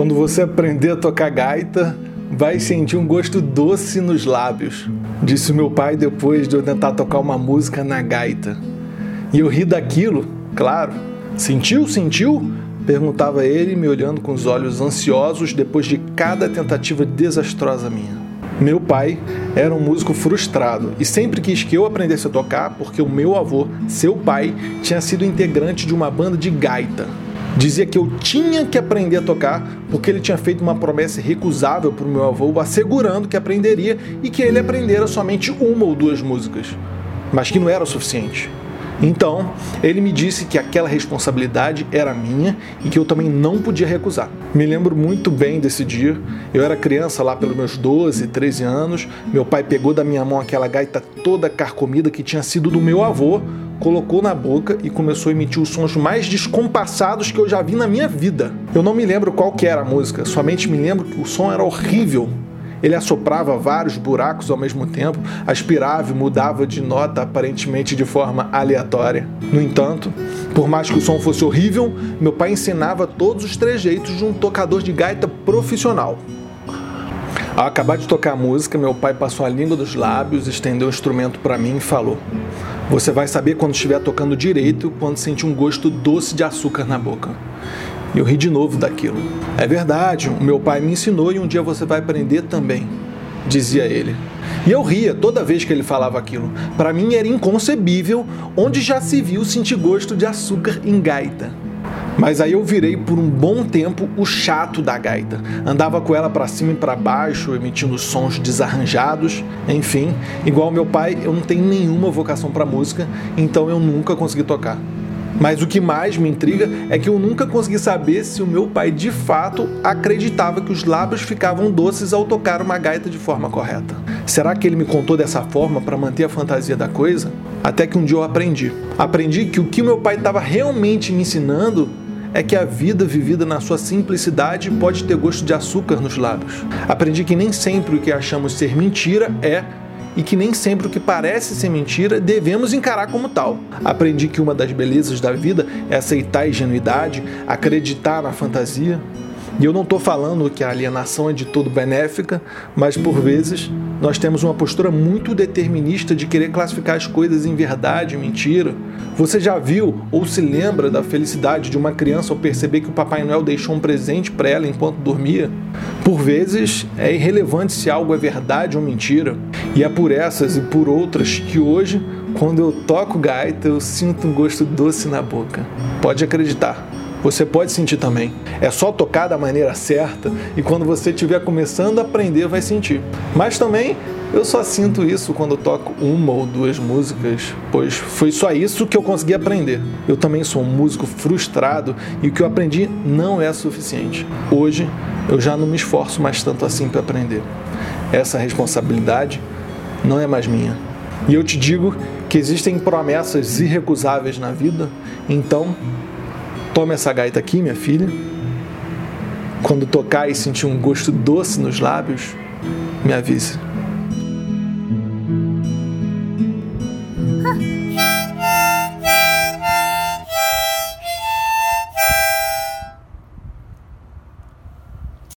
Quando você aprender a tocar gaita, vai sentir um gosto doce nos lábios, disse meu pai depois de eu tentar tocar uma música na gaita. E eu ri daquilo, claro. Sentiu? Sentiu? Perguntava ele, me olhando com os olhos ansiosos depois de cada tentativa desastrosa minha. Meu pai era um músico frustrado e sempre quis que eu aprendesse a tocar porque o meu avô, seu pai, tinha sido integrante de uma banda de gaita. Dizia que eu tinha que aprender a tocar porque ele tinha feito uma promessa irrecusável para o meu avô, assegurando que aprenderia e que ele aprendera somente uma ou duas músicas, mas que não era o suficiente. Então, ele me disse que aquela responsabilidade era minha e que eu também não podia recusar. Me lembro muito bem desse dia. Eu era criança lá pelos meus 12, 13 anos. Meu pai pegou da minha mão aquela gaita toda carcomida que tinha sido do meu avô, colocou na boca e começou a emitir os sons mais descompassados que eu já vi na minha vida. Eu não me lembro qual que era a música, somente me lembro que o som era horrível. Ele assoprava vários buracos ao mesmo tempo, aspirava e mudava de nota aparentemente de forma aleatória. No entanto, por mais que o som fosse horrível, meu pai ensinava todos os trejeitos de um tocador de gaita profissional. Ao acabar de tocar a música, meu pai passou a língua dos lábios, estendeu o instrumento para mim e falou: Você vai saber quando estiver tocando direito, quando sentir um gosto doce de açúcar na boca. Eu ri de novo daquilo. É verdade, o meu pai me ensinou e um dia você vai aprender também, dizia ele. E eu ria toda vez que ele falava aquilo. Para mim era inconcebível onde já se viu sentir gosto de açúcar em gaita. Mas aí eu virei por um bom tempo o chato da gaita. Andava com ela para cima e para baixo, emitindo sons desarranjados. Enfim, igual meu pai, eu não tenho nenhuma vocação para música, então eu nunca consegui tocar. Mas o que mais me intriga é que eu nunca consegui saber se o meu pai de fato acreditava que os lábios ficavam doces ao tocar uma gaita de forma correta. Será que ele me contou dessa forma para manter a fantasia da coisa? Até que um dia eu aprendi. Aprendi que o que meu pai estava realmente me ensinando é que a vida vivida na sua simplicidade pode ter gosto de açúcar nos lábios. Aprendi que nem sempre o que achamos ser mentira é e que nem sempre o que parece ser mentira devemos encarar como tal. Aprendi que uma das belezas da vida é aceitar a ingenuidade, acreditar na fantasia. E eu não estou falando que a alienação é de todo benéfica, mas por vezes nós temos uma postura muito determinista de querer classificar as coisas em verdade e mentira. Você já viu ou se lembra da felicidade de uma criança ao perceber que o Papai Noel deixou um presente para ela enquanto dormia? Por vezes é irrelevante se algo é verdade ou mentira. E é por essas e por outras que hoje, quando eu toco gaita, eu sinto um gosto doce na boca. Pode acreditar. Você pode sentir também. É só tocar da maneira certa e quando você estiver começando a aprender, vai sentir. Mas também eu só sinto isso quando toco uma ou duas músicas, pois foi só isso que eu consegui aprender. Eu também sou um músico frustrado e o que eu aprendi não é suficiente. Hoje eu já não me esforço mais tanto assim para aprender. Essa responsabilidade não é mais minha. E eu te digo que existem promessas irrecusáveis na vida, então Toma essa gaita aqui, minha filha. Quando tocar e sentir um gosto doce nos lábios, me avise.